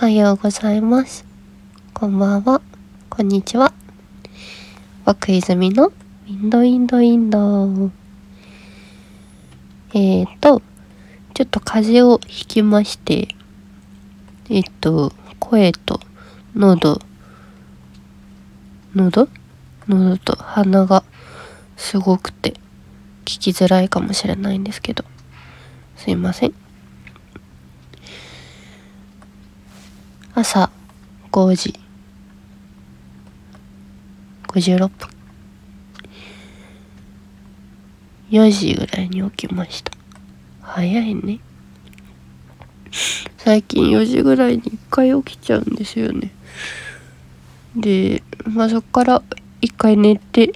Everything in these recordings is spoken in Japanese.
はようございます。こんばんは。こんにちは。枠泉のウィンドウィンドウィンドえーと、ちょっと風邪をひきまして、えっと、声と喉、喉？喉と鼻がすごくて聞きづらいかもしれないんですけど、すいません。朝5時。56分。4時ぐらいに起きました。早いね。最近4時ぐらいに1回起きちゃうんですよね。でまあそっから1回寝て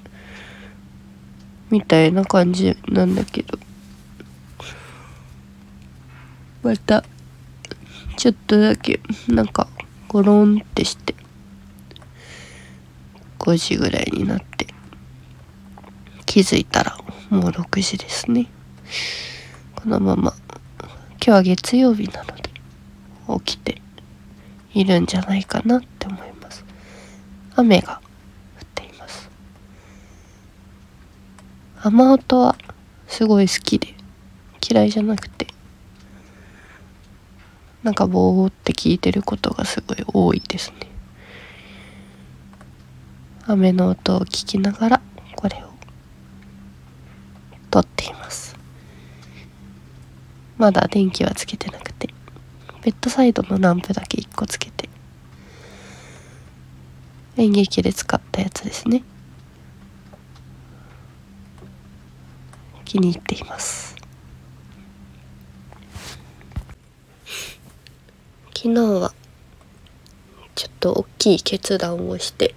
みたいな感じなんだけど。またちょっとだけなんかゴロンってして5時ぐらいになって気づいたらもう6時ですね。このまま今日は月曜日なので起きているんじゃないかなって思います。雨が降っています。雨音はすごい好きで嫌いじゃなくてなんかボーって聞いてることがすごい多いですね。雨の音を聞きながらこれを撮っています。まだ電気はつけてなくてベッドサイドのランプだけ1個つけて演劇で使ったやつですね。気に入っています。昨日はちょっと大きい決断をして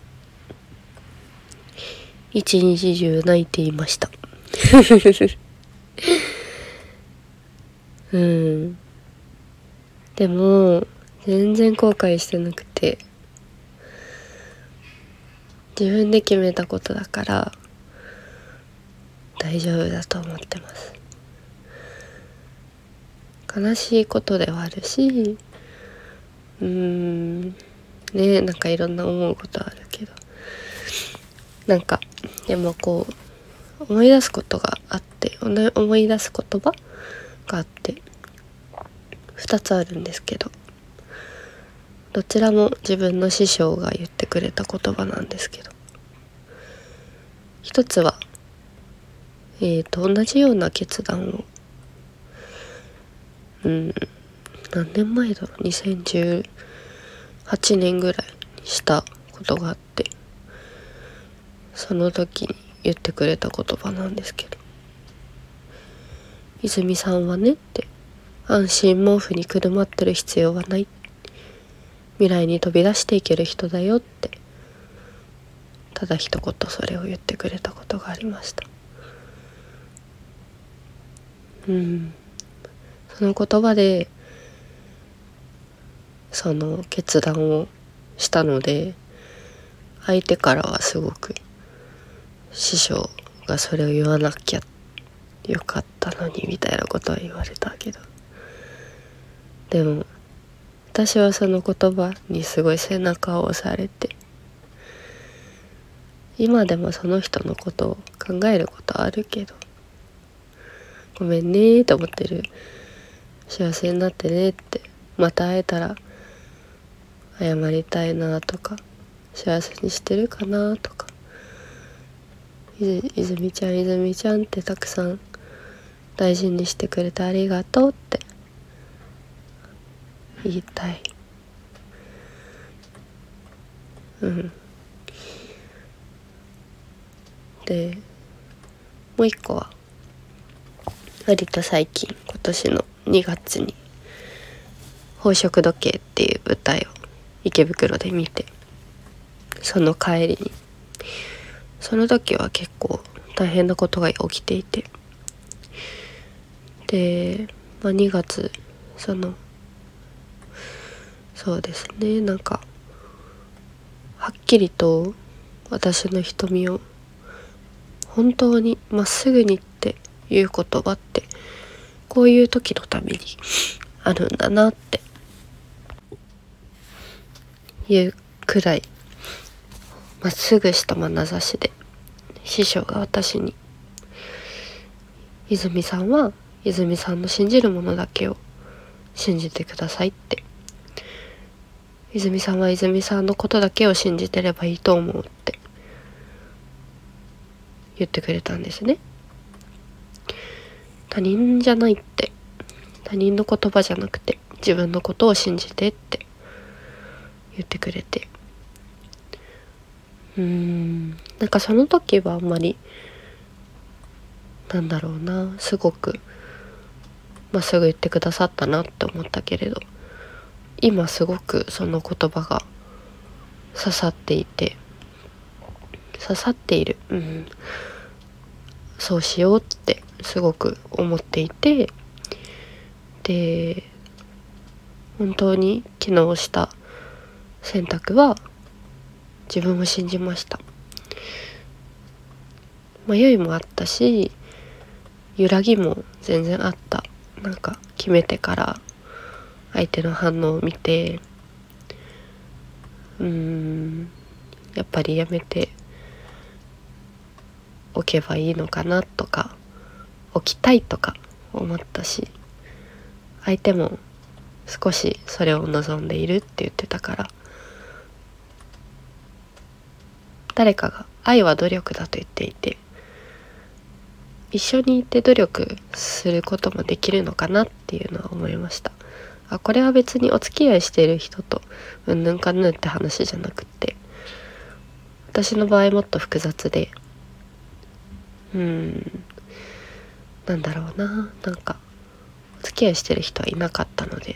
一日中泣いていました。うん。でも全然後悔してなくて自分で決めたことだから大丈夫だと思ってます。悲しいことではあるしうん。ねなんかいろんな思うことあるけど。なんかでもこう思い出すことがあって思い出す言葉があって2つあるんですけど。どちらも自分の師匠が言ってくれた言葉なんですけど。一つはえー、と同じような決断を。うん。何年前だろう？2018年ぐらいにしたことがあってその時に言ってくれた言葉なんですけど泉さんはねって安心毛布にくるまってる必要はない未来に飛び出していける人だよってただ一言それを言ってくれたことがありました。うん。その言葉でその決断をしたので相手からはすごく師匠がそれを言わなきゃよかったのにみたいなことは言われたけど。でも私はその言葉にすごい背中を押されて今でもその人のことを考えることはあるけどごめんねーと思ってる。幸せになってねってまた会えたら謝りたいなとか幸せにしてるかなとか。泉ちゃん泉ちゃんってたくさん大事にしてくれてありがとうって。言いたい。うん。でもう一個は割と最近今年の2月に「宝飾時計」っていう舞台を池袋で見てその帰りにその時は結構大変なことが起きていてで、まあ、2月そのそうですねなんかはっきりと私の瞳を本当にまっすぐにっていう言葉ってこういう時のためにあるんだなっていうくらいまっすぐした眼差しで師匠が私に「泉さんは泉さんの信じるものだけを信じてください」って。泉さんは泉さんのことだけを信じてればいいと思うって言ってくれたんですね。他人じゃないって他人の言葉じゃなくて自分のことを信じてって。言ってくれて。うん。なんかその時はあんまりなんだろうな。すごくまっすぐ言ってくださったなって思ったけれど今すごくその言葉が刺さっていて刺さっている、うん、そうしようってすごく思っていてで本当に昨日した選択は自分を信じました。迷いもあったし揺らぎも全然あった。なんか決めてから相手の反応を見てうーんやっぱりやめておけばいいのかなとか起きたいとか思ったし相手も少しそれを望んでいるって言ってたから誰かが愛は努力だと言っていて一緒にいて努力することもできるのかなっていうのは思いました。あこれは別にお付き合いしている人とうんぬんかぬんって話じゃなくって私の場合もっと複雑でうんなんだろうななんかお付き合いしてる人はいなかったので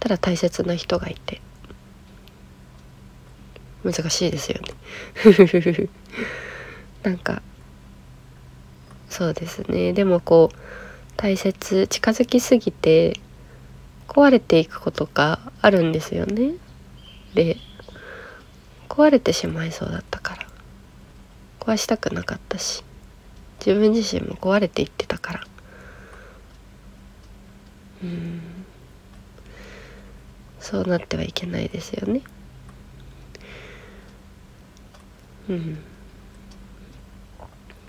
ただ大切な人がいて難しいですよね。なんかそうですね。でもこう大切近づきすぎて壊れていくことがあるんですよね。で壊れてしまいそうだったから。壊したくなかったし。自分自身も壊れていってたから。うん。そうなってはいけないですよね。うん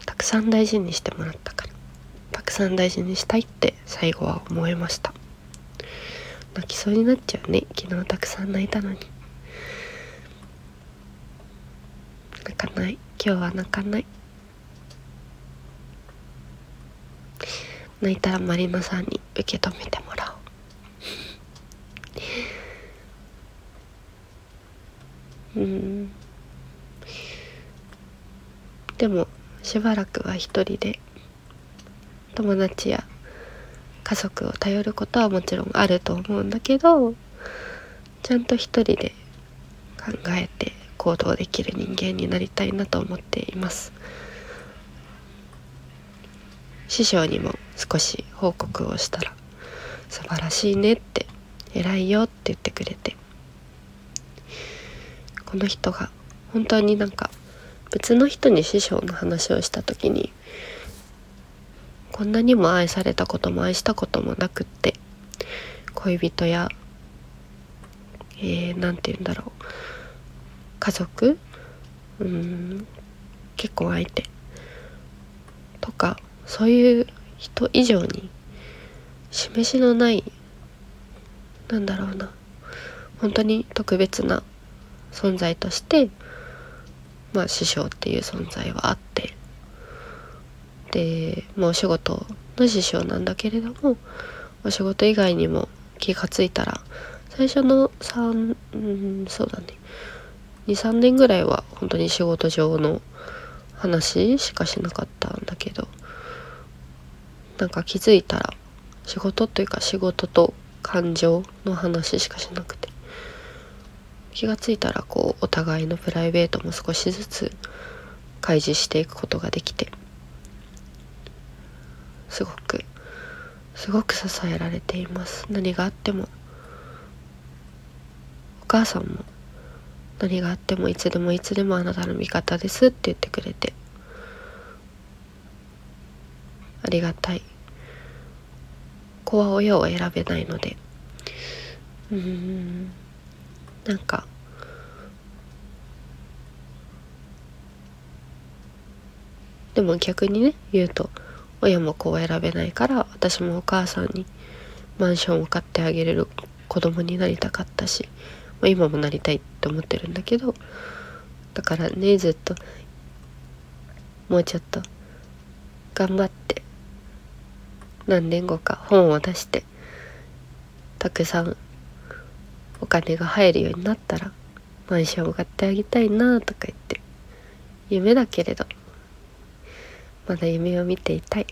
たくさん大事にしてもらったから。たくさん大事にしたいって最後は思いました。泣きそうになっちゃうね。昨日たくさん泣いたのに。泣かない。今日は泣かない。泣いたらまりなさんに受け止めてもらおう。うん。でもしばらくは一人で友達や家族を頼ることはもちろんあると思うんだけどちゃんと一人で考えて行動できる人間になりたいなと思っています。師匠にも少し報告をしたら「素晴らしいね」って「偉いよ」って言ってくれて。この人が本当になんか別の人に師匠の話をした時にこんなにも愛されたことも愛したこともなくって恋人やえー、て言うんだろう家族うん結婚相手とかそういう人以上に示しのないなんだろうな本当に特別な存在としてまあ師匠っていう存在はあって。でもうお仕事の師匠なんだけれどもお仕事以外にも気が付いたら最初の3うんそうだね。23年ぐらいは本当に仕事上の話しかしなかったんだけどなんか気づいたら仕事というか仕事と感情の話しかしなくて。気がついたらこうお互いのプライベートも少しずつ開示していくことができてすごくすごく支えられています。何があってもお母さんも何があってもいつでもいつでもあなたの味方ですって言ってくれてありがたい。子は親を選べないので。うん。なんかでも逆にね言うと親も子を選べないから私もお母さんにマンションを買ってあげれる子供になりたかったし、まあ、今もなりたいって思ってるんだけどだからねずっともうちょっと頑張って何年後か本を出してたくさんお金が入るようになったらマンションを買ってあげたいなとか言って夢だけれど。まだ夢を見ていたい。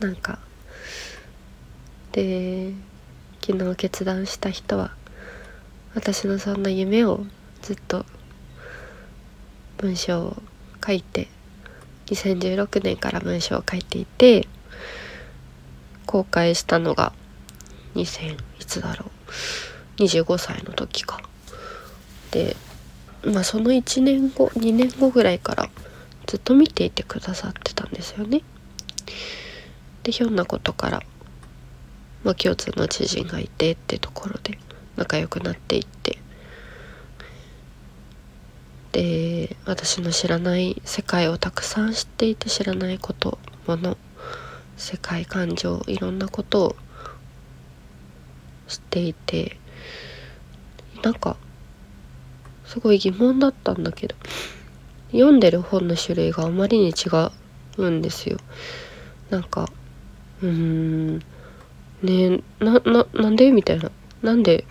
うん。なんかで昨日決断した人は私のそんな夢をずっと文章を書いて2016年から文章を書いていて公開したのが2000いつだろう。25歳の時か。でまあその1年後2年後ぐらいからずっと見ていてくださってたんですよね。でひょんなことから、まあ、共通の知人がいてってところで仲良くなっていって。で私の知らない世界をたくさん知っていて知らないこともの世界感情いろんなことを知っていてなんかすごい疑問だったんだけど読んでる本の種類があまりに違うんですよ。なんかうーんねなななんでみたいな。なんで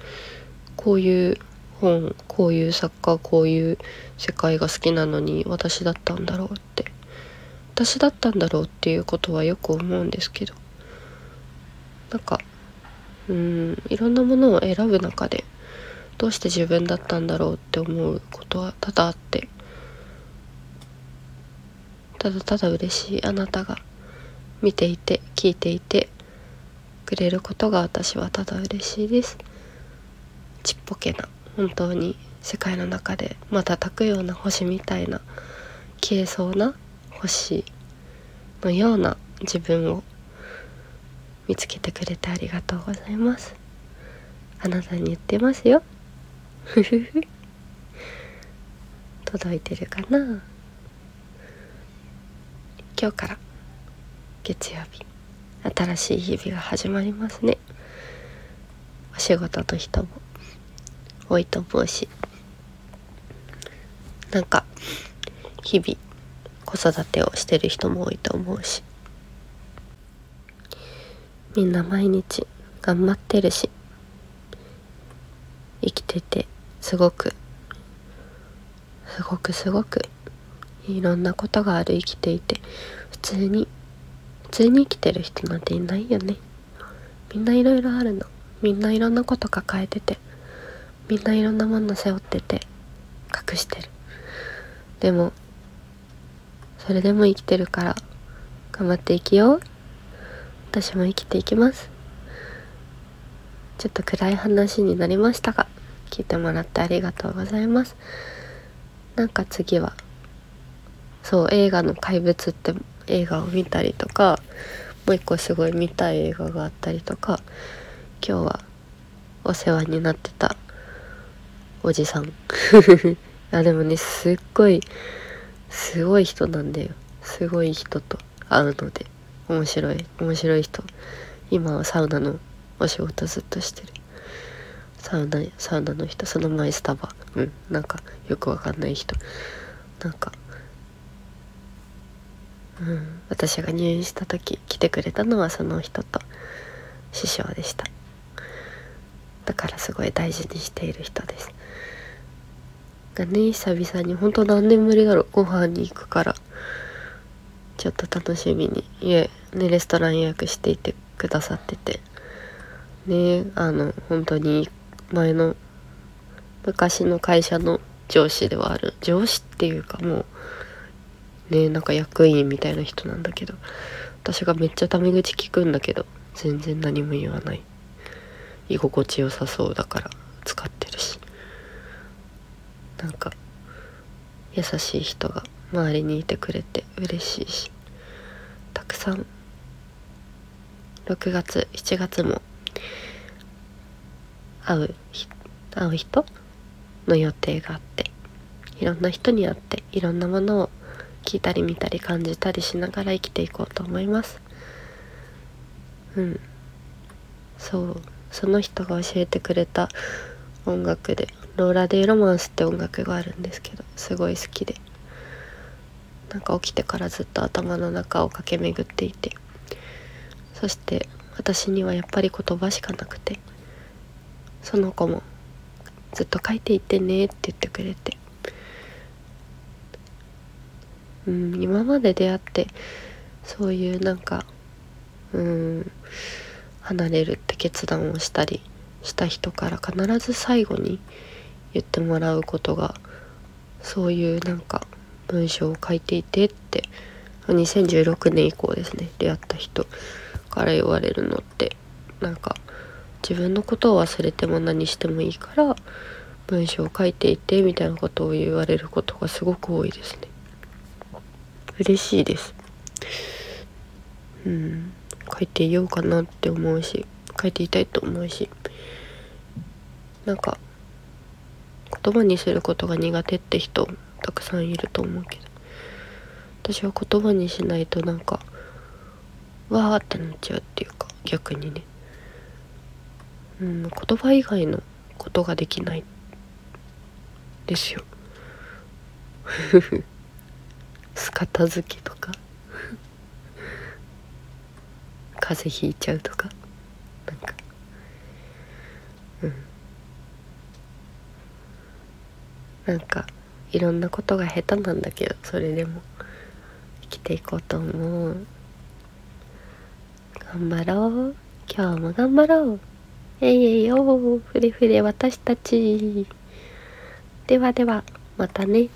こういう本こういう作家こういう世界が好きなのに私だったんだろうって。私だったんだろうっていうことはよく思うんですけど。なんかうんいろんなものを選ぶ中でどうして自分だったんだろうって思うことは多々あってただただ嬉しいあなたが見ていて聞いていてくれることが私はただ嬉しいです。ちっぽけな本当に世界の中で瞬くような星みたいな消えそうな星のような自分を見つけてくれてありがとうございます。あなたに言ってますよ。ふふふ届いてるかな？今日から月曜日新しい日々が始まりますね。お仕事の人も多いと思うしなんか日々子育てをしてる人も多いと思うし。みんな毎日頑張ってるし生きててすごくすごくすごくいろんなことがある生きていて普通に普通に生きてる人なんていないよね。みんないろいろあるの。みんないろんなこと抱えててみんないろんなもの背負ってて隠してる。でもそれでも生きてるから頑張って生きよう。私も生きていきます。ちょっと暗い話になりましたが聞いてもらってありがとうございます。なんか次はそう映画の怪物って映画を見たりとかもう一個すごい見たい映画があったりとか今日はお世話になってたおじさん。あでもねすっごいすごい人なんだよ。すごい人と会うので。面白い面白い人。今はサウナのお仕事ずっとしてる。サウナサウナの人。その前スタバ。うんなんかよくわかんない人。なんかうん私が入院した時来てくれたのはその人と師匠でした。だからすごい大事にしている人です。がね久々に本当何年ぶりだろう。ご飯に行くからちょっと楽しみに。家ねレストラン予約していてくださってて。ねあの本当に前の昔の会社の上司ではある。上司っていうかもうねなんか役員みたいな人なんだけど。私がめっちゃタメ口聞くんだけど全然何も言わない。居心地よさそうだから使ってるし。なんか優しい人が周りにいてくれて嬉しいし。たくさん6月7月も会う会う人の予定があっていろんな人に会っていろんなものを聞いたり見たり感じたりしながら生きていこうと思います。うん。そう。その人が教えてくれた音楽でローラ・デイ・ロマンスって音楽があるんですけどすごい好きで。なんか起きてからずっと頭の中を駆け巡っていてそして私にはやっぱり言葉しかなくてその子もずっと書いていってねって言ってくれてうん今まで出会ってそういうなんかうん離れるって決断をしたりした人から必ず最後に言ってもらうことがそういうなんか文章を書いていてって2016年以降ですね出会った人。から言われるのってなんか自分のことを忘れても何してもいいから文章を書いていてみたいなことを言われることがすごく多いですね。嬉しいです。うん。書いていようかなって思うし書いていたいと思うし。なんか言葉にすることが苦手って人たくさんいると思うけど。私は言葉にしないとなんかわーってなっちゃうっていうか逆にね。うん言葉以外のことができないですよ。す片付けとか。風邪ひいちゃうとか。なんか。うん。なんかいろんなことが下手なんだけどそれでも生きていこうと思う。頑張ろう。今日も頑張ろう。えいえいよ。ふれふれ私たち。ではではまたね。